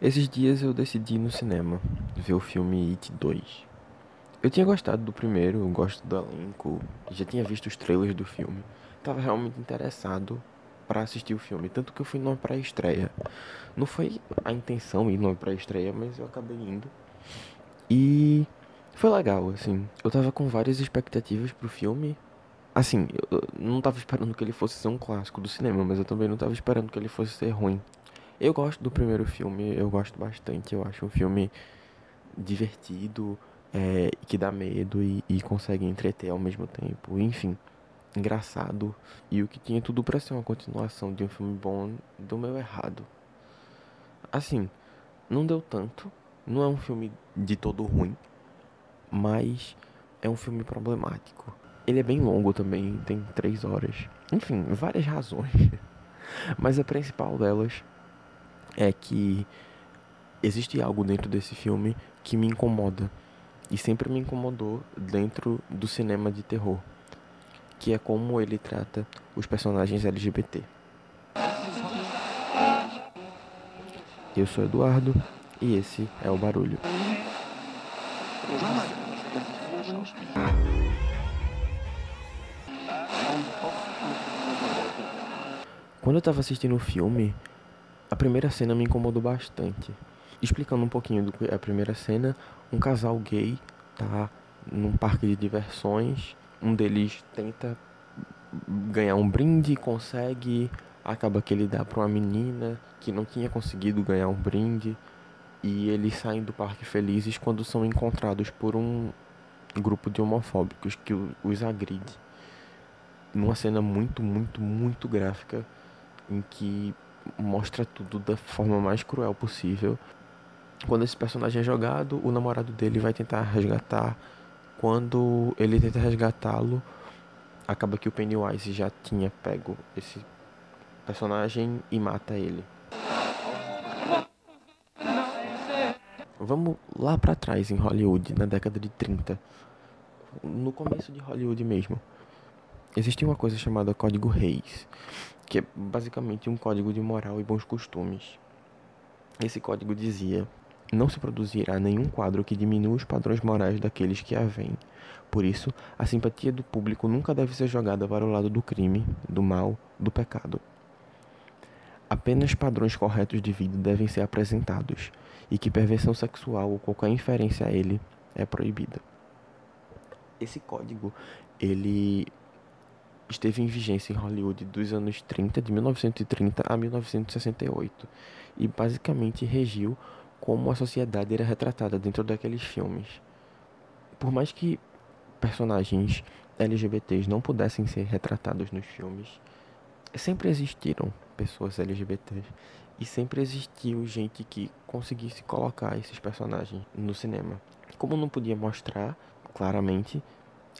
Esses dias eu decidi ir no cinema ver o filme It 2. Eu tinha gostado do primeiro, gosto do elenco, já tinha visto os trailers do filme. Tava realmente interessado para assistir o filme, tanto que eu fui numa pré-estreia. Não foi a intenção ir numa pré-estreia, mas eu acabei indo. E foi legal, assim. Eu tava com várias expectativas pro filme. Assim, eu não tava esperando que ele fosse ser um clássico do cinema, mas eu também não tava esperando que ele fosse ser ruim. Eu gosto do primeiro filme, eu gosto bastante. Eu acho um filme divertido, é, que dá medo e, e consegue entreter ao mesmo tempo. Enfim, engraçado. E o que tinha tudo para ser uma continuação de um filme bom, do meu errado. Assim, não deu tanto. Não é um filme de todo ruim, mas é um filme problemático. Ele é bem longo também, tem três horas. Enfim, várias razões. Mas a principal delas é que existe algo dentro desse filme que me incomoda e sempre me incomodou dentro do cinema de terror, que é como ele trata os personagens LGBT. Eu sou Eduardo e esse é o barulho. Quando eu tava assistindo o filme, a primeira cena me incomodou bastante. Explicando um pouquinho do que é a primeira cena, um casal gay tá num parque de diversões, um deles tenta ganhar um brinde, consegue, acaba que ele dá para uma menina que não tinha conseguido ganhar um brinde e eles saem do parque felizes quando são encontrados por um grupo de homofóbicos que os agride. Numa cena muito, muito, muito gráfica em que mostra tudo da forma mais cruel possível. Quando esse personagem é jogado, o namorado dele vai tentar resgatar. Quando ele tenta resgatá-lo, acaba que o Pennywise já tinha pego esse personagem e mata ele. Vamos lá para trás em Hollywood, na década de 30. No começo de Hollywood mesmo. Existia uma coisa chamada Código Reis, que é basicamente um código de moral e bons costumes. Esse código dizia: não se produzirá nenhum quadro que diminua os padrões morais daqueles que a veem. Por isso, a simpatia do público nunca deve ser jogada para o lado do crime, do mal, do pecado. Apenas padrões corretos de vida devem ser apresentados, e que perversão sexual ou qualquer inferência a ele é proibida. Esse código, ele esteve em vigência em Hollywood dos anos 30, de 1930 a 1968, e basicamente regiu como a sociedade era retratada dentro daqueles filmes. Por mais que personagens LGBTs não pudessem ser retratados nos filmes, sempre existiram pessoas LGBTs e sempre existiu gente que conseguisse colocar esses personagens no cinema. Como não podia mostrar claramente,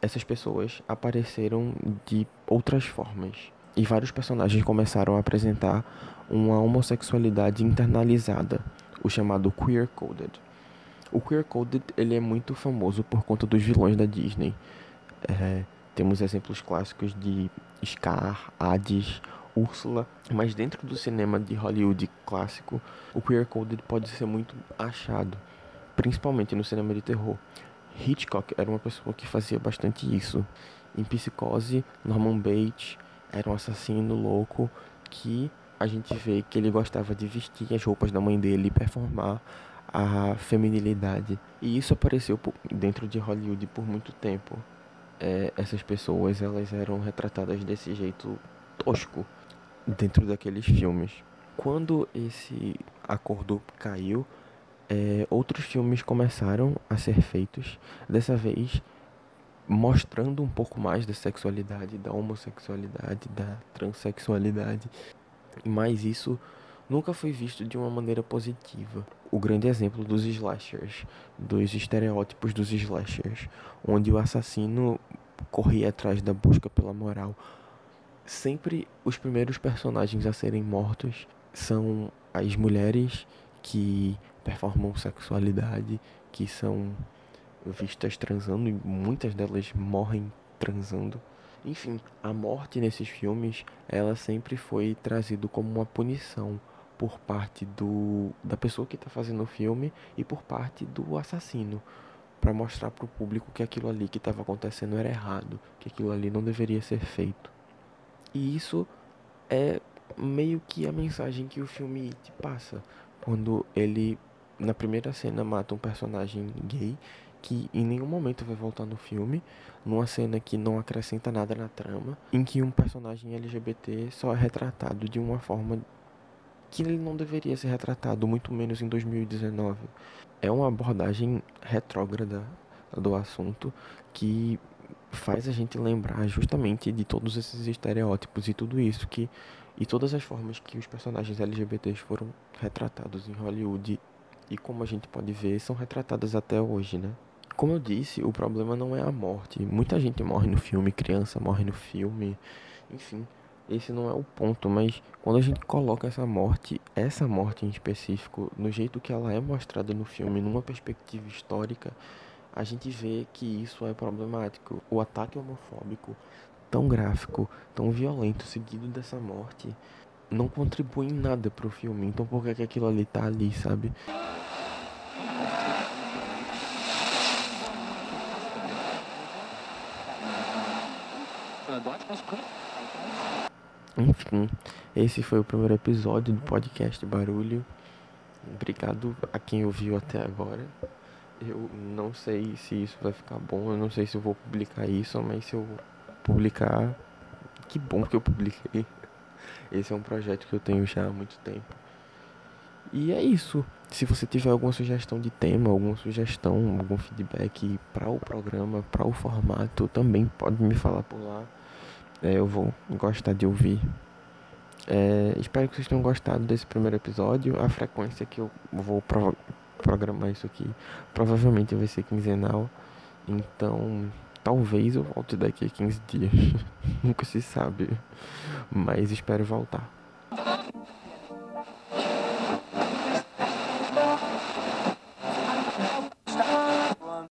essas pessoas apareceram de outras formas. E vários personagens começaram a apresentar uma homossexualidade internalizada, o chamado queer coded. O queer coded ele é muito famoso por conta dos vilões da Disney. É, temos exemplos clássicos de Scar, Hades, Úrsula, mas dentro do cinema de Hollywood clássico, o queer coded pode ser muito achado, principalmente no cinema de terror. Hitchcock era uma pessoa que fazia bastante isso. Em Psicose, Norman Bates era um assassino louco que a gente vê que ele gostava de vestir as roupas da mãe dele e performar a feminilidade. E isso apareceu dentro de Hollywood por muito tempo. É, essas pessoas elas eram retratadas desse jeito tosco dentro daqueles filmes. Quando esse acordo caiu, é, outros filmes começaram a ser feitos, dessa vez mostrando um pouco mais da sexualidade, da homossexualidade, da transexualidade, mas isso nunca foi visto de uma maneira positiva. O grande exemplo dos slashers, dos estereótipos dos slashers, onde o assassino corria atrás da busca pela moral. Sempre os primeiros personagens a serem mortos são as mulheres que performam sexualidade, que são vistas transando e muitas delas morrem transando. Enfim, a morte nesses filmes, ela sempre foi trazido como uma punição, por parte do da pessoa que está fazendo o filme e por parte do assassino para mostrar para o público que aquilo ali que estava acontecendo era errado, que aquilo ali não deveria ser feito. E isso é meio que a mensagem que o filme te passa quando ele na primeira cena mata um personagem gay que em nenhum momento vai voltar no filme, numa cena que não acrescenta nada na trama, em que um personagem LGBT só é retratado de uma forma que ele não deveria ser retratado, muito menos em 2019. É uma abordagem retrógrada do assunto que faz a gente lembrar justamente de todos esses estereótipos e tudo isso que e todas as formas que os personagens LGBTs foram retratados em Hollywood e como a gente pode ver são retratadas até hoje, né? Como eu disse, o problema não é a morte. Muita gente morre no filme, criança morre no filme, enfim, esse não é o ponto, mas quando a gente coloca essa morte, essa morte em específico, no jeito que ela é mostrada no filme, numa perspectiva histórica, a gente vê que isso é problemático. O ataque homofóbico, tão gráfico, tão violento, seguido dessa morte, não contribui em nada pro filme. Então por que, que aquilo ali tá ali, sabe? Enfim, esse foi o primeiro episódio do podcast Barulho. Obrigado a quem ouviu até agora. Eu não sei se isso vai ficar bom, eu não sei se eu vou publicar isso, mas se eu publicar, que bom que eu publiquei. Esse é um projeto que eu tenho já há muito tempo. E é isso. Se você tiver alguma sugestão de tema, alguma sugestão, algum feedback para o programa, para o formato, também pode me falar por lá. É, eu vou gostar de ouvir. É, espero que vocês tenham gostado desse primeiro episódio. A frequência que eu vou pro programar isso aqui provavelmente vai ser quinzenal. Então, talvez eu volte daqui a 15 dias. Nunca se sabe. Mas espero voltar.